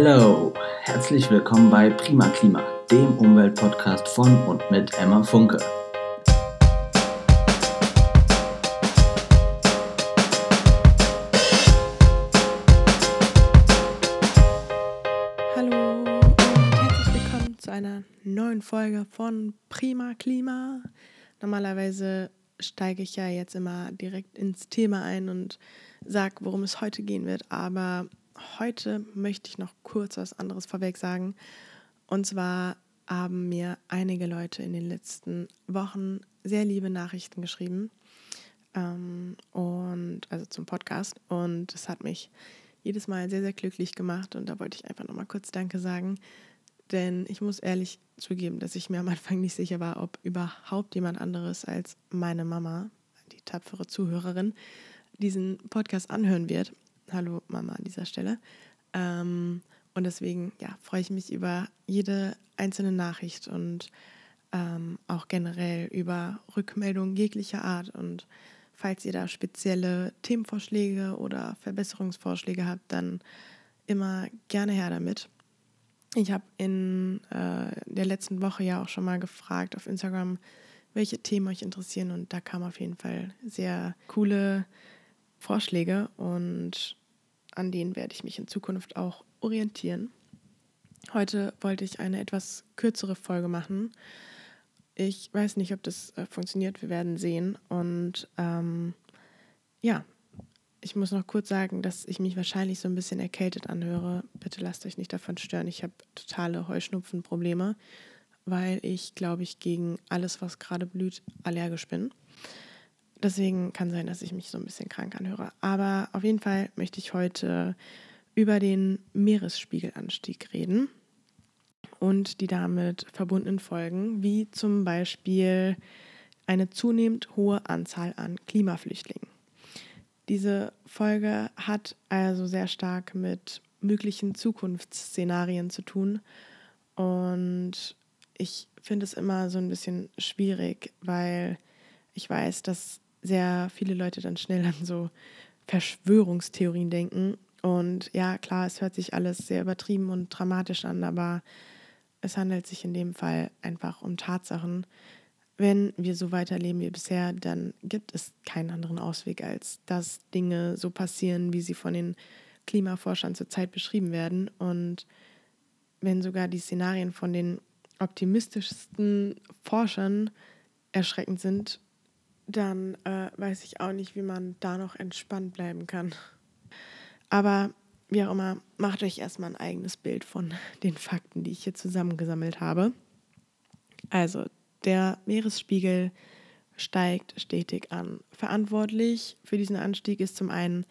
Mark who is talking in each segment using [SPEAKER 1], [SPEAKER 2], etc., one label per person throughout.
[SPEAKER 1] Hello, herzlich willkommen bei Prima Klima, dem Umweltpodcast von und mit Emma Funke.
[SPEAKER 2] Hallo und herzlich willkommen zu einer neuen Folge von Prima Klima. Normalerweise steige ich ja jetzt immer direkt ins Thema ein und sage, worum es heute gehen wird, aber heute möchte ich noch kurz was anderes vorweg sagen. Und zwar haben mir einige Leute in den letzten Wochen sehr liebe Nachrichten geschrieben. Ähm, und also zum Podcast. Und es hat mich jedes Mal sehr, sehr glücklich gemacht. Und da wollte ich einfach nochmal kurz Danke sagen. Denn ich muss ehrlich zugeben, dass ich mir am Anfang nicht sicher war, ob überhaupt jemand anderes als meine Mama, die tapfere Zuhörerin, diesen Podcast anhören wird. Hallo Mama an dieser Stelle. Ähm, und deswegen ja, freue ich mich über jede einzelne Nachricht und ähm, auch generell über Rückmeldungen jeglicher Art. Und falls ihr da spezielle Themenvorschläge oder Verbesserungsvorschläge habt, dann immer gerne her damit. Ich habe in äh, der letzten Woche ja auch schon mal gefragt auf Instagram, welche Themen euch interessieren. Und da kamen auf jeden Fall sehr coole Vorschläge und an denen werde ich mich in Zukunft auch orientieren. Heute wollte ich eine etwas kürzere Folge machen. Ich weiß nicht, ob das äh, funktioniert. Wir werden sehen. Und ähm, ja, ich muss noch kurz sagen, dass ich mich wahrscheinlich so ein bisschen erkältet anhöre. Bitte lasst euch nicht davon stören. Ich habe totale Heuschnupfenprobleme, weil ich, glaube ich, gegen alles, was gerade blüht, allergisch bin. Deswegen kann sein, dass ich mich so ein bisschen krank anhöre. Aber auf jeden Fall möchte ich heute über den Meeresspiegelanstieg reden und die damit verbundenen Folgen, wie zum Beispiel eine zunehmend hohe Anzahl an Klimaflüchtlingen. Diese Folge hat also sehr stark mit möglichen Zukunftsszenarien zu tun und ich finde es immer so ein bisschen schwierig, weil ich weiß, dass sehr viele Leute dann schnell an so Verschwörungstheorien denken. Und ja, klar, es hört sich alles sehr übertrieben und dramatisch an, aber es handelt sich in dem Fall einfach um Tatsachen. Wenn wir so weiterleben wie bisher, dann gibt es keinen anderen Ausweg, als dass Dinge so passieren, wie sie von den Klimaforschern zurzeit beschrieben werden. Und wenn sogar die Szenarien von den optimistischsten Forschern erschreckend sind, dann äh, weiß ich auch nicht, wie man da noch entspannt bleiben kann. Aber wie auch immer, macht euch erstmal ein eigenes Bild von den Fakten, die ich hier zusammengesammelt habe. Also, der Meeresspiegel steigt stetig an. Verantwortlich für diesen Anstieg ist zum einen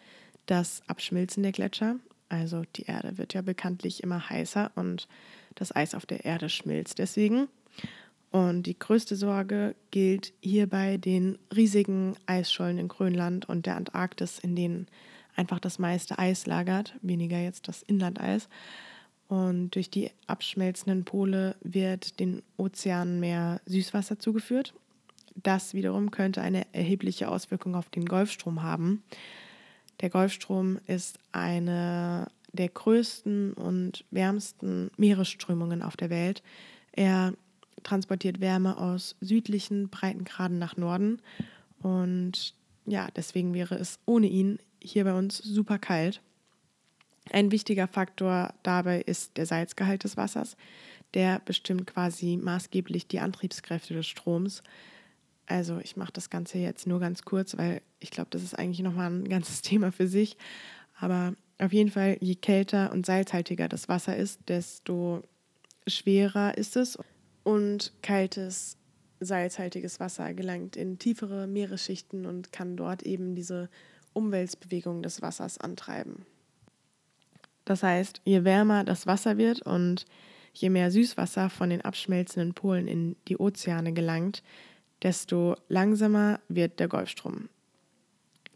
[SPEAKER 2] das Abschmilzen der Gletscher. Also die Erde wird ja bekanntlich immer heißer und das Eis auf der Erde schmilzt deswegen. Und die größte Sorge gilt hierbei den riesigen Eisschollen in Grönland und der Antarktis, in denen einfach das meiste Eis lagert, weniger jetzt das Inlandeis. Und durch die abschmelzenden Pole wird den Ozeanen mehr Süßwasser zugeführt. Das wiederum könnte eine erhebliche Auswirkung auf den Golfstrom haben. Der Golfstrom ist eine der größten und wärmsten Meeresströmungen auf der Welt. Er transportiert Wärme aus südlichen Breitengraden nach Norden. Und ja, deswegen wäre es ohne ihn hier bei uns super kalt. Ein wichtiger Faktor dabei ist der Salzgehalt des Wassers. Der bestimmt quasi maßgeblich die Antriebskräfte des Stroms. Also ich mache das Ganze jetzt nur ganz kurz, weil ich glaube, das ist eigentlich nochmal ein ganzes Thema für sich. Aber auf jeden Fall, je kälter und salzhaltiger das Wasser ist, desto schwerer ist es und kaltes, salzhaltiges Wasser gelangt in tiefere Meeresschichten und kann dort eben diese Umweltbewegung des Wassers antreiben. Das heißt, je wärmer das Wasser wird und je mehr Süßwasser von den abschmelzenden Polen in die Ozeane gelangt, desto langsamer wird der Golfstrom.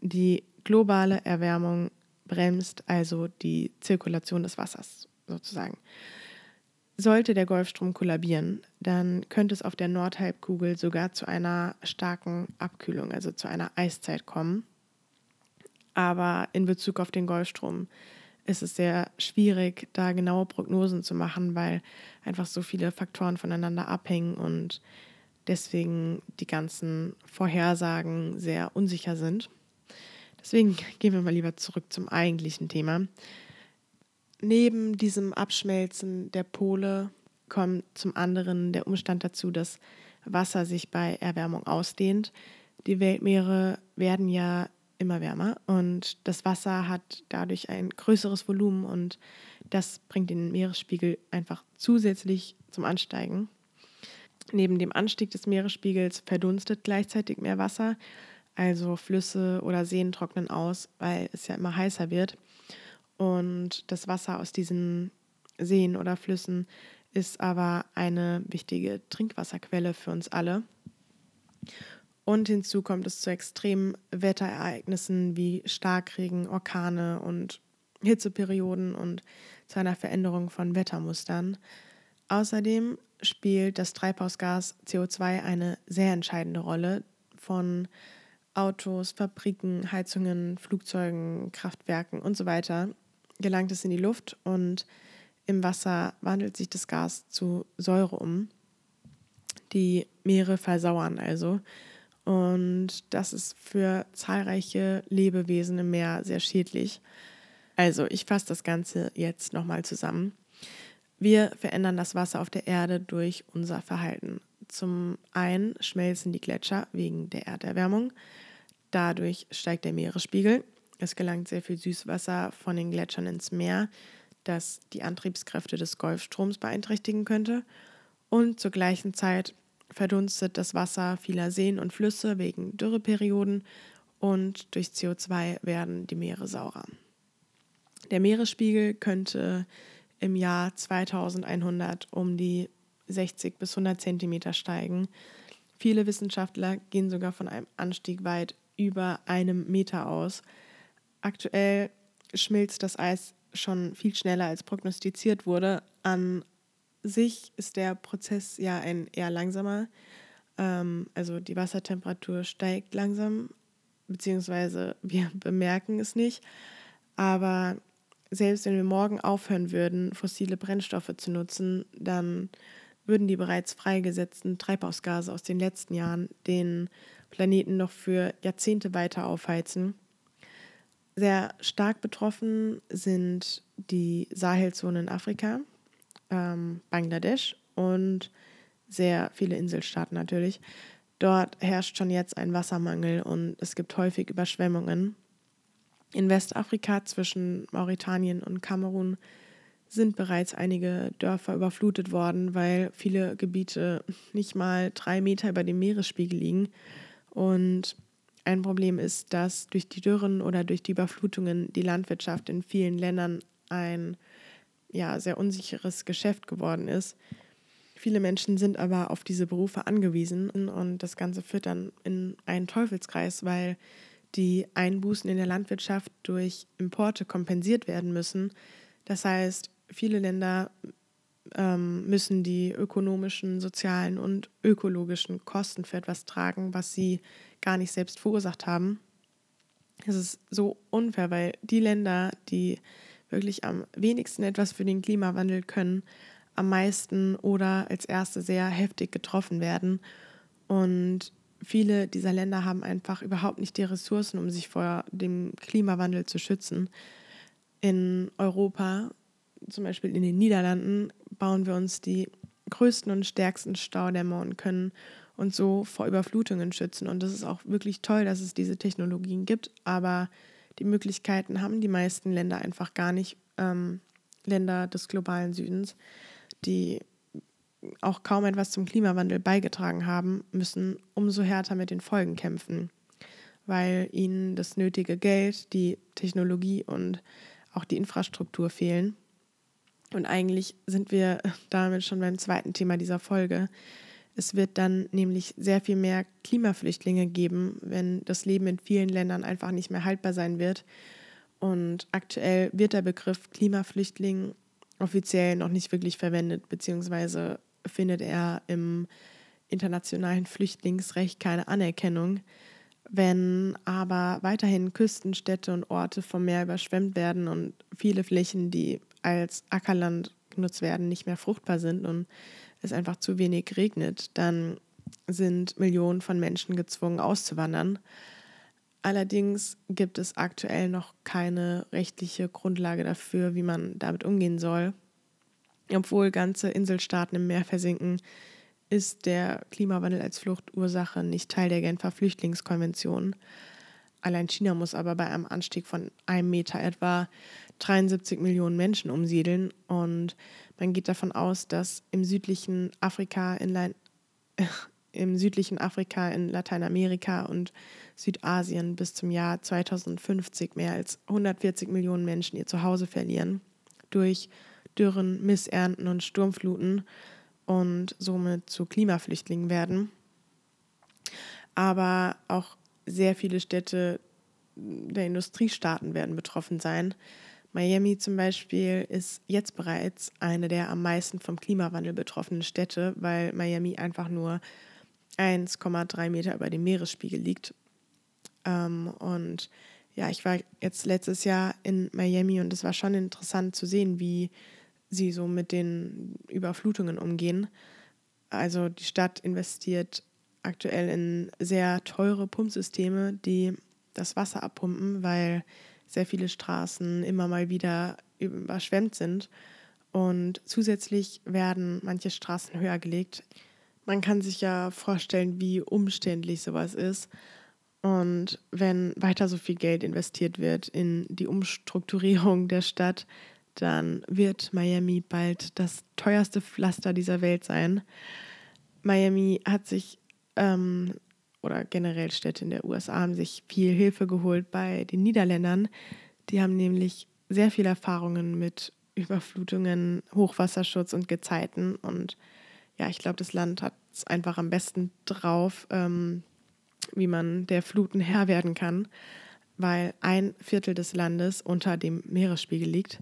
[SPEAKER 2] Die globale Erwärmung bremst also die Zirkulation des Wassers sozusagen. Sollte der Golfstrom kollabieren, dann könnte es auf der Nordhalbkugel sogar zu einer starken Abkühlung, also zu einer Eiszeit kommen. Aber in Bezug auf den Golfstrom ist es sehr schwierig, da genaue Prognosen zu machen, weil einfach so viele Faktoren voneinander abhängen und deswegen die ganzen Vorhersagen sehr unsicher sind. Deswegen gehen wir mal lieber zurück zum eigentlichen Thema. Neben diesem Abschmelzen der Pole kommt zum anderen der Umstand dazu, dass Wasser sich bei Erwärmung ausdehnt. Die Weltmeere werden ja immer wärmer und das Wasser hat dadurch ein größeres Volumen und das bringt den Meeresspiegel einfach zusätzlich zum Ansteigen. Neben dem Anstieg des Meeresspiegels verdunstet gleichzeitig mehr Wasser, also Flüsse oder Seen trocknen aus, weil es ja immer heißer wird. Und das Wasser aus diesen Seen oder Flüssen ist aber eine wichtige Trinkwasserquelle für uns alle. Und hinzu kommt es zu extremen Wetterereignissen wie Starkregen, Orkane und Hitzeperioden und zu einer Veränderung von Wettermustern. Außerdem spielt das Treibhausgas CO2 eine sehr entscheidende Rolle. Von Autos, Fabriken, Heizungen, Flugzeugen, Kraftwerken und so weiter gelangt es in die Luft und im Wasser wandelt sich das Gas zu Säure um. Die Meere versauern also und das ist für zahlreiche Lebewesen im Meer sehr schädlich. Also, ich fasse das Ganze jetzt nochmal zusammen. Wir verändern das Wasser auf der Erde durch unser Verhalten. Zum einen schmelzen die Gletscher wegen der Erderwärmung. Dadurch steigt der Meeresspiegel. Es gelangt sehr viel Süßwasser von den Gletschern ins Meer, das die Antriebskräfte des Golfstroms beeinträchtigen könnte. Und zur gleichen Zeit verdunstet das Wasser vieler Seen und Flüsse wegen Dürreperioden und durch CO2 werden die Meere saurer. Der Meeresspiegel könnte im Jahr 2100 um die 60 bis 100 Zentimeter steigen. Viele Wissenschaftler gehen sogar von einem Anstieg weit über einem Meter aus. Aktuell schmilzt das Eis schon viel schneller als prognostiziert wurde. An sich ist der Prozess ja ein eher langsamer. Ähm, also die Wassertemperatur steigt langsam, beziehungsweise wir bemerken es nicht. Aber selbst wenn wir morgen aufhören würden, fossile Brennstoffe zu nutzen, dann würden die bereits freigesetzten Treibhausgase aus den letzten Jahren den Planeten noch für Jahrzehnte weiter aufheizen. Sehr stark betroffen sind die Sahelzone in Afrika ähm, Bangladesch und sehr viele Inselstaaten natürlich. Dort herrscht schon jetzt ein Wassermangel und es gibt häufig Überschwemmungen. In Westafrika zwischen Mauretanien und Kamerun sind bereits einige Dörfer überflutet worden, weil viele Gebiete nicht mal drei Meter über dem Meeresspiegel liegen. Und ein Problem ist, dass durch die Dürren oder durch die Überflutungen die Landwirtschaft in vielen Ländern ein ja, sehr unsicheres Geschäft geworden ist. Viele Menschen sind aber auf diese Berufe angewiesen und das Ganze führt dann in einen Teufelskreis, weil die Einbußen in der Landwirtschaft durch Importe kompensiert werden müssen. Das heißt, viele Länder ähm, müssen die ökonomischen, sozialen und ökologischen Kosten für etwas tragen, was sie gar nicht selbst verursacht haben. Es ist so unfair, weil die Länder, die wirklich am wenigsten etwas für den Klimawandel können, am meisten oder als erste sehr heftig getroffen werden. Und viele dieser Länder haben einfach überhaupt nicht die Ressourcen, um sich vor dem Klimawandel zu schützen. In Europa, zum Beispiel in den Niederlanden, bauen wir uns die größten und stärksten Staudämme und können uns so vor Überflutungen schützen. Und das ist auch wirklich toll, dass es diese Technologien gibt, aber die Möglichkeiten haben die meisten Länder einfach gar nicht. Ähm, Länder des globalen Südens, die auch kaum etwas zum Klimawandel beigetragen haben, müssen umso härter mit den Folgen kämpfen, weil ihnen das nötige Geld, die Technologie und auch die Infrastruktur fehlen. Und eigentlich sind wir damit schon beim zweiten Thema dieser Folge, es wird dann nämlich sehr viel mehr Klimaflüchtlinge geben, wenn das Leben in vielen Ländern einfach nicht mehr haltbar sein wird. Und aktuell wird der Begriff Klimaflüchtling offiziell noch nicht wirklich verwendet, beziehungsweise findet er im internationalen Flüchtlingsrecht keine Anerkennung, Wenn aber weiterhin Küsten, Städte und Orte vom Meer überschwemmt werden und viele Flächen, die als Ackerland genutzt werden, nicht mehr fruchtbar sind und es einfach zu wenig regnet, dann sind Millionen von Menschen gezwungen auszuwandern. Allerdings gibt es aktuell noch keine rechtliche Grundlage dafür, wie man damit umgehen soll. Obwohl ganze Inselstaaten im Meer versinken, ist der Klimawandel als Fluchtursache nicht Teil der Genfer Flüchtlingskonvention. Allein China muss aber bei einem Anstieg von einem Meter etwa 73 Millionen Menschen umsiedeln und man geht davon aus, dass im südlichen Afrika, in, Le im südlichen Afrika, in Lateinamerika und Südasien bis zum Jahr 2050 mehr als 140 Millionen Menschen ihr Zuhause verlieren durch Dürren, Missernten und Sturmfluten und somit zu Klimaflüchtlingen werden. Aber auch sehr viele Städte der Industriestaaten werden betroffen sein. Miami zum Beispiel ist jetzt bereits eine der am meisten vom Klimawandel betroffenen Städte, weil Miami einfach nur 1,3 Meter über dem Meeresspiegel liegt. Ähm, und ja, ich war jetzt letztes Jahr in Miami und es war schon interessant zu sehen, wie sie so mit den Überflutungen umgehen. Also die Stadt investiert aktuell in sehr teure Pumpsysteme, die das Wasser abpumpen, weil sehr viele Straßen immer mal wieder überschwemmt sind. Und zusätzlich werden manche Straßen höher gelegt. Man kann sich ja vorstellen, wie umständlich sowas ist. Und wenn weiter so viel Geld investiert wird in die Umstrukturierung der Stadt, dann wird Miami bald das teuerste Pflaster dieser Welt sein. Miami hat sich, ähm, oder generell Städte in der USA haben sich viel Hilfe geholt bei den Niederländern. Die haben nämlich sehr viele Erfahrungen mit Überflutungen, Hochwasserschutz und Gezeiten. Und ja, ich glaube, das Land hat es einfach am besten drauf, ähm, wie man der Fluten Herr werden kann, weil ein Viertel des Landes unter dem Meeresspiegel liegt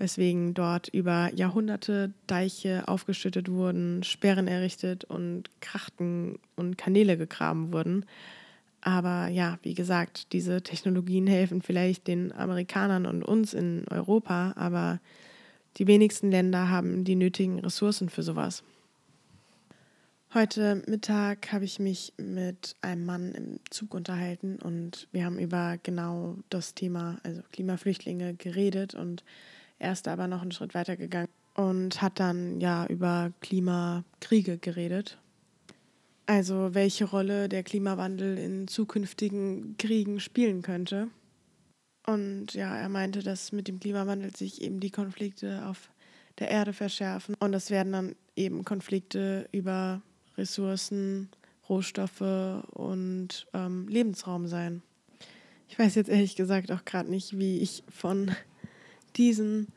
[SPEAKER 2] weswegen dort über Jahrhunderte Deiche aufgeschüttet wurden, Sperren errichtet und Krachten und Kanäle gegraben wurden. Aber ja, wie gesagt, diese Technologien helfen vielleicht den Amerikanern und uns in Europa, aber die wenigsten Länder haben die nötigen Ressourcen für sowas. Heute Mittag habe ich mich mit einem Mann im Zug unterhalten und wir haben über genau das Thema, also Klimaflüchtlinge, geredet und er ist aber noch einen Schritt weiter gegangen und hat dann ja über Klimakriege geredet. Also welche Rolle der Klimawandel in zukünftigen Kriegen spielen könnte. Und ja, er meinte, dass mit dem Klimawandel sich eben die Konflikte auf der Erde verschärfen. Und das werden dann eben Konflikte über Ressourcen, Rohstoffe und ähm, Lebensraum sein. Ich weiß jetzt ehrlich gesagt auch gerade nicht, wie ich von diesen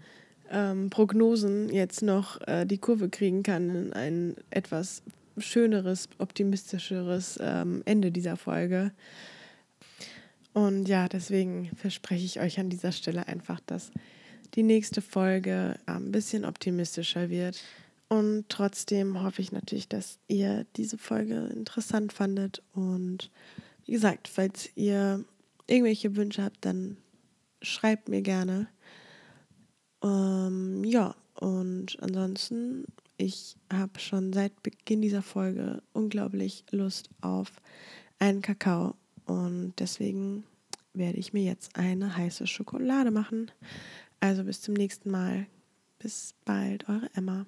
[SPEAKER 2] ähm, Prognosen jetzt noch äh, die Kurve kriegen kann in ein etwas schöneres, optimistischeres ähm, Ende dieser Folge. Und ja, deswegen verspreche ich euch an dieser Stelle einfach, dass die nächste Folge ein bisschen optimistischer wird. Und trotzdem hoffe ich natürlich, dass ihr diese Folge interessant fandet. Und wie gesagt, falls ihr irgendwelche Wünsche habt, dann schreibt mir gerne. Ähm, ja, und ansonsten, ich habe schon seit Beginn dieser Folge unglaublich Lust auf einen Kakao und deswegen werde ich mir jetzt eine heiße Schokolade machen. Also bis zum nächsten Mal. Bis bald, eure Emma.